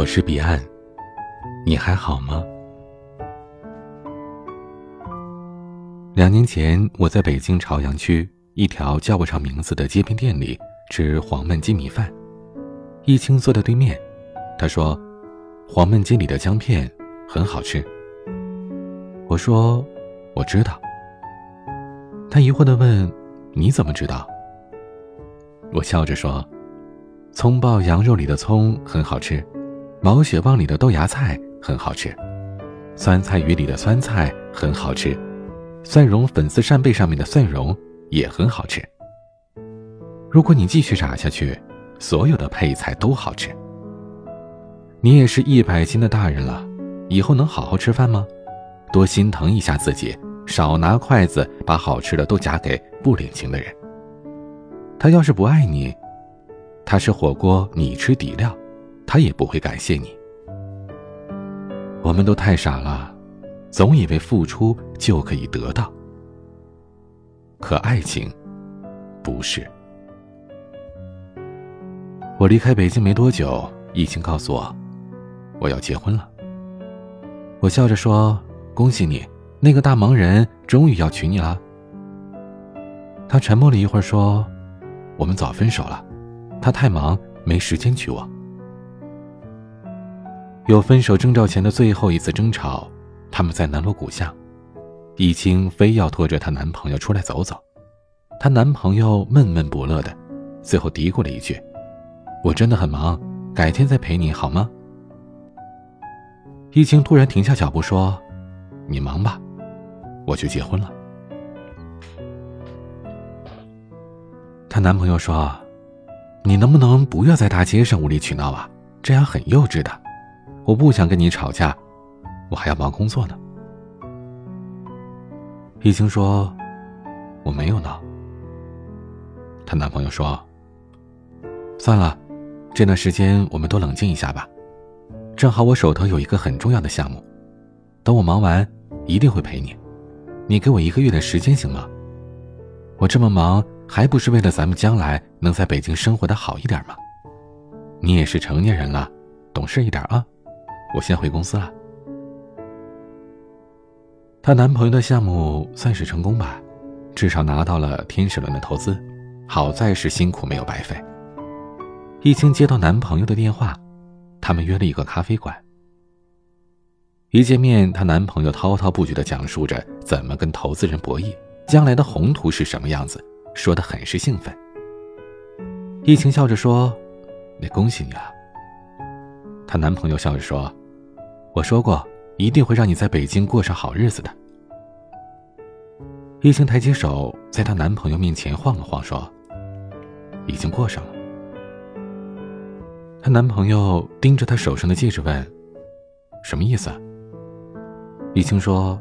我是彼岸，你还好吗？两年前，我在北京朝阳区一条叫不上名字的街边店里吃黄焖鸡米饭，一清坐在对面，他说：“黄焖鸡里的姜片很好吃。”我说：“我知道。”他疑惑的问：“你怎么知道？”我笑着说：“葱爆羊肉里的葱很好吃。”毛血旺里的豆芽菜很好吃，酸菜鱼里的酸菜很好吃，蒜蓉粉丝扇贝上面的蒜蓉也很好吃。如果你继续炸下去，所有的配菜都好吃。你也是一百斤的大人了，以后能好好吃饭吗？多心疼一下自己，少拿筷子把好吃的都夹给不领情的人。他要是不爱你，他吃火锅，你吃底料。他也不会感谢你。我们都太傻了，总以为付出就可以得到。可爱情，不是。我离开北京没多久，疫情告诉我，我要结婚了。我笑着说：“恭喜你，那个大忙人终于要娶你了。”他沉默了一会儿，说：“我们早分手了，他太忙，没时间娶我。”有分手征兆前的最后一次争吵，他们在南锣鼓巷，易清非要拖着她男朋友出来走走，她男朋友闷闷不乐的，最后嘀咕了一句：“我真的很忙，改天再陪你好吗？”易清突然停下脚步说：“你忙吧，我去结婚了。”她男朋友说：“你能不能不要在大街上无理取闹啊？这样很幼稚的。”我不想跟你吵架，我还要忙工作呢。易清说：“我没有闹。”她男朋友说：“算了，这段时间我们都冷静一下吧。正好我手头有一个很重要的项目，等我忙完，一定会陪你。你给我一个月的时间行吗？我这么忙，还不是为了咱们将来能在北京生活的好一点吗？你也是成年人了，懂事一点啊。”我先回公司了。她男朋友的项目算是成功吧，至少拿到了天使轮的投资，好在是辛苦没有白费。易清接到男朋友的电话，他们约了一个咖啡馆。一见面，她男朋友滔滔不绝的讲述着怎么跟投资人博弈，将来的宏图是什么样子，说的很是兴奋。易清笑着说：“那恭喜你啊。”她男朋友笑着说。我说过，一定会让你在北京过上好日子的。易清抬起手，在她男朋友面前晃了晃，说：“已经过上了。”她男朋友盯着她手上的戒指问：“什么意思？”易青说：“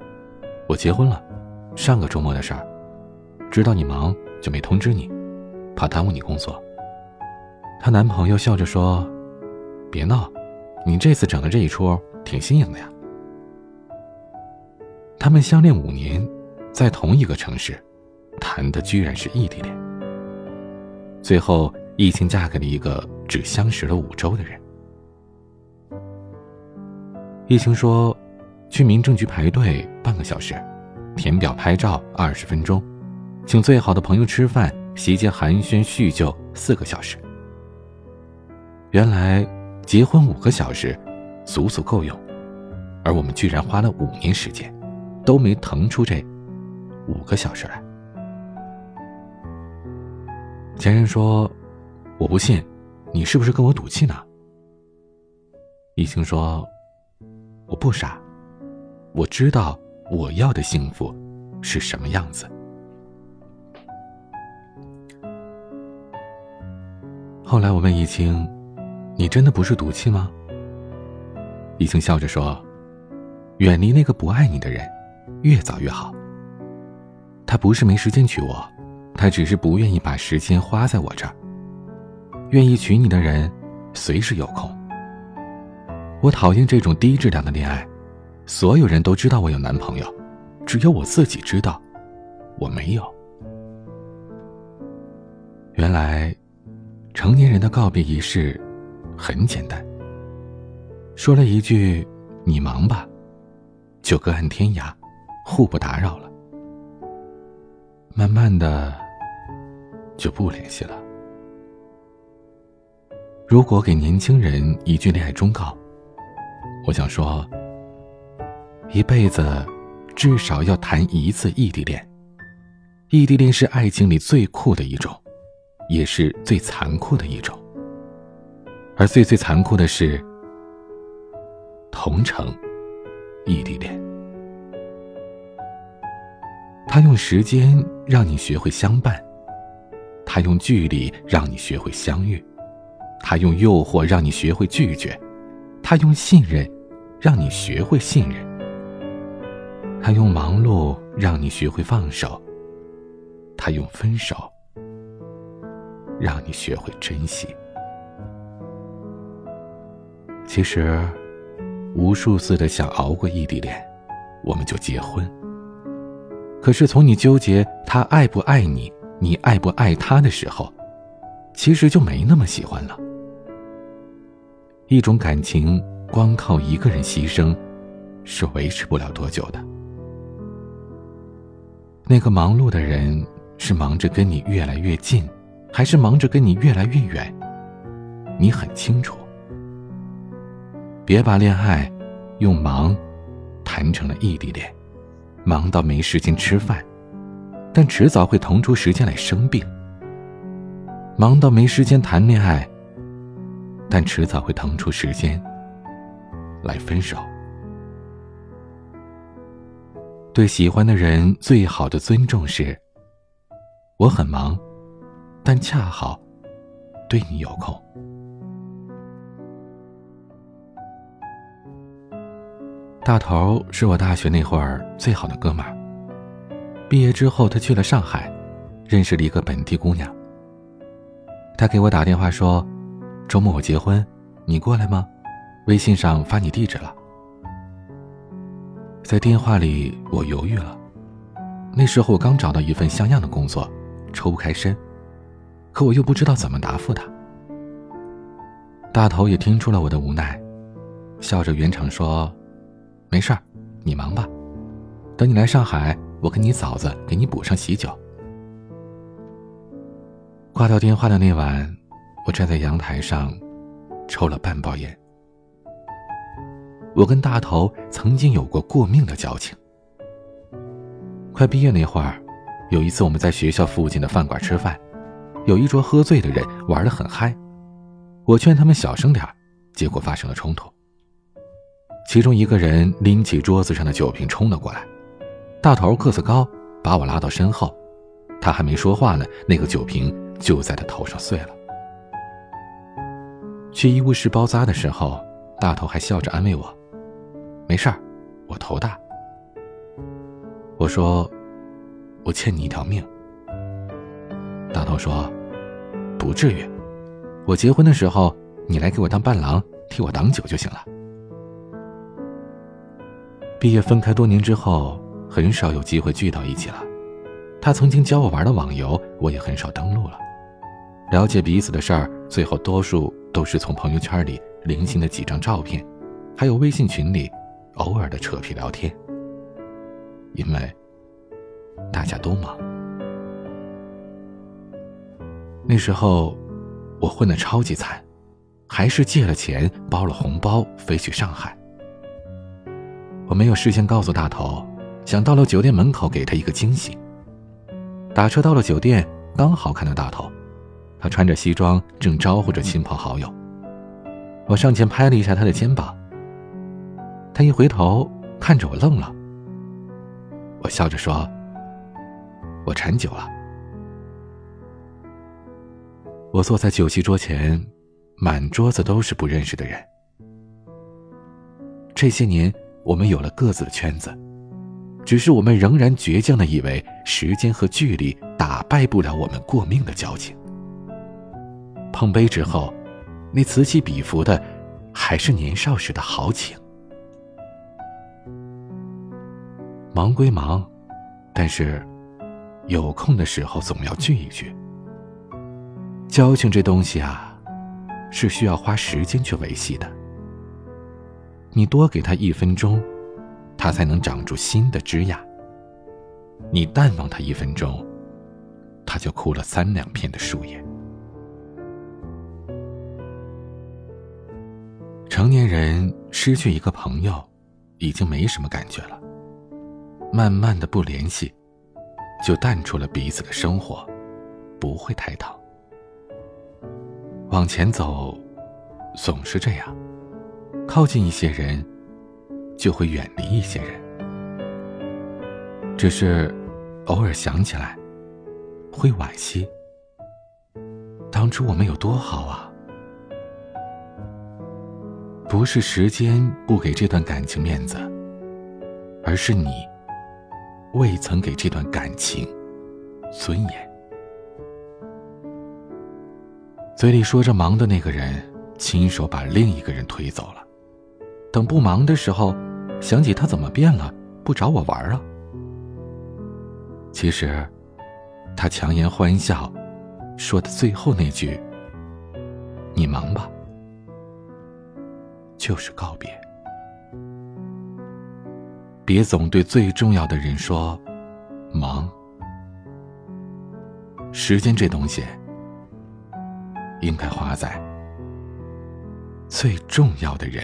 我结婚了，上个周末的事儿，知道你忙就没通知你，怕耽误你工作。”她男朋友笑着说：“别闹，你这次整的这一出。”挺新颖的呀。他们相恋五年，在同一个城市，谈的居然是异地恋。最后，易清嫁给了一个只相识了五周的人。易清说：“去民政局排队半个小时，填表拍照二十分钟，请最好的朋友吃饭，席间寒暄叙旧四个小时。原来结婚五个小时。”足足够用，而我们居然花了五年时间，都没腾出这五个小时来。前任说：“我不信，你是不是跟我赌气呢？”一清说：“我不傻，我知道我要的幸福是什么样子。”后来我问一清：“你真的不是赌气吗？”易清笑着说：“远离那个不爱你的人，越早越好。他不是没时间娶我，他只是不愿意把时间花在我这儿。愿意娶你的人，随时有空。我讨厌这种低质量的恋爱，所有人都知道我有男朋友，只有我自己知道，我没有。原来，成年人的告别仪式，很简单。”说了一句“你忙吧”，就隔岸天涯，互不打扰了。慢慢的，就不联系了。如果给年轻人一句恋爱忠告，我想说：一辈子至少要谈一次异地恋。异地恋是爱情里最酷的一种，也是最残酷的一种。而最最残酷的是。同城，异地恋。他用时间让你学会相伴，他用距离让你学会相遇，他用诱惑让你学会拒绝，他用信任让你学会信任，他用忙碌让你学会放手，他用分手让你学会珍惜。其实。无数次的想熬过异地恋，我们就结婚。可是从你纠结他爱不爱你，你爱不爱他的时候，其实就没那么喜欢了。一种感情光靠一个人牺牲，是维持不了多久的。那个忙碌的人是忙着跟你越来越近，还是忙着跟你越来越远？你很清楚。别把恋爱用忙谈成了异地恋，忙到没时间吃饭，但迟早会腾出时间来生病；忙到没时间谈恋爱，但迟早会腾出时间来分手。对喜欢的人最好的尊重是：我很忙，但恰好对你有空。大头是我大学那会儿最好的哥们儿。毕业之后，他去了上海，认识了一个本地姑娘。他给我打电话说：“周末我结婚，你过来吗？微信上发你地址了。”在电话里，我犹豫了。那时候我刚找到一份像样的工作，抽不开身，可我又不知道怎么答复他。大头也听出了我的无奈，笑着圆场说。没事儿，你忙吧。等你来上海，我跟你嫂子给你补上喜酒。挂掉电话的那晚，我站在阳台上，抽了半包烟。我跟大头曾经有过过命的交情。快毕业那会儿，有一次我们在学校附近的饭馆吃饭，有一桌喝醉的人玩得很嗨，我劝他们小声点结果发生了冲突。其中一个人拎起桌子上的酒瓶冲了过来，大头个子高，把我拉到身后。他还没说话呢，那个酒瓶就在他头上碎了。去医务室包扎的时候，大头还笑着安慰我：“没事儿，我头大。”我说：“我欠你一条命。”大头说：“不至于，我结婚的时候你来给我当伴郎，替我挡酒就行了。”毕业分开多年之后，很少有机会聚到一起了。他曾经教我玩的网游，我也很少登录了。了解彼此的事儿，最后多数都是从朋友圈里零星的几张照片，还有微信群里偶尔的扯皮聊天。因为大家都忙。那时候我混得超级惨，还是借了钱包了红包飞去上海。我没有事先告诉大头，想到了酒店门口给他一个惊喜。打车到了酒店，刚好看到大头，他穿着西装正招呼着亲朋好友。我上前拍了一下他的肩膀，他一回头看着我愣了。我笑着说：“我馋酒了。”我坐在酒席桌前，满桌子都是不认识的人。这些年。我们有了各自的圈子，只是我们仍然倔强的以为时间和距离打败不了我们过命的交情。碰杯之后，那此起彼伏的，还是年少时的豪情。忙归忙，但是有空的时候总要聚一聚。交情这东西啊，是需要花时间去维系的。你多给他一分钟，他才能长出新的枝桠；你淡忘他一分钟，他就枯了三两片的树叶。成年人失去一个朋友，已经没什么感觉了。慢慢的不联系，就淡出了彼此的生活，不会太疼。往前走，总是这样，靠近一些人，就会远离一些人。只是偶尔想起来，会惋惜。当初我们有多好啊！不是时间不给这段感情面子，而是你未曾给这段感情尊严。嘴里说着忙的那个人，亲手把另一个人推走了。等不忙的时候，想起他怎么变了，不找我玩啊？其实，他强颜欢笑说的最后那句：“你忙吧。”就是告别，别总对最重要的人说“忙”。时间这东西，应该花在最重要的人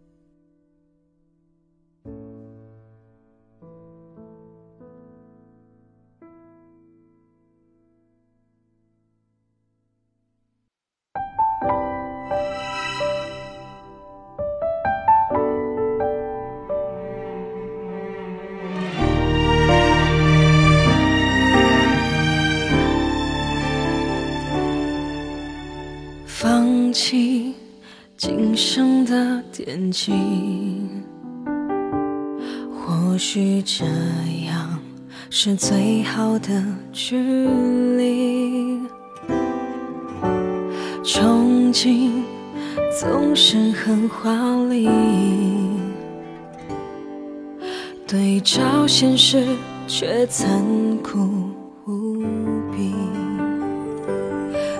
这样是最好的距离。憧憬总是很华丽，对照现实却残酷无比。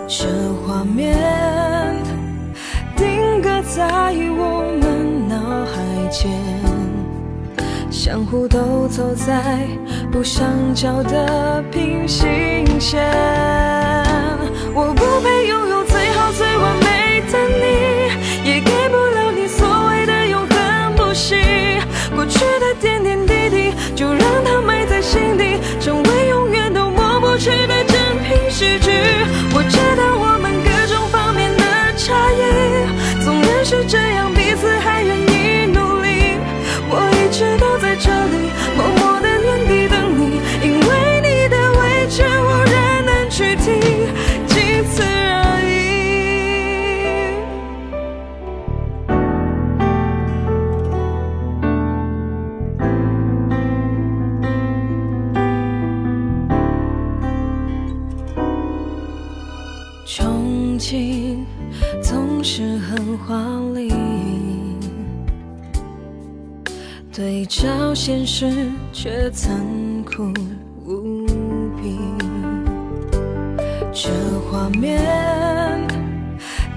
这画面定格。在我们脑海间，相互都走在不相交的平行线。我不配拥有最好最完美的你，也给不了你所谓的永恒不息。过去的点点滴滴，就让它埋在心底，成为永远都抹不去的真凭实据。我知道残酷无比。这画面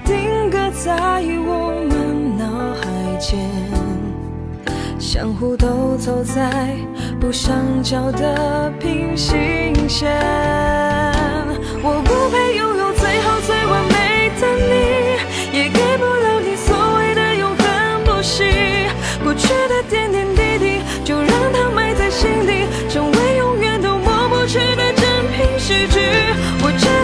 定格在我们脑海间，相互都走在不相交的平行线。我不配拥有最好最完美的你，也给不了你所谓的永恒不息。过去的点点。滴滴听，几次。